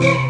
Yeah.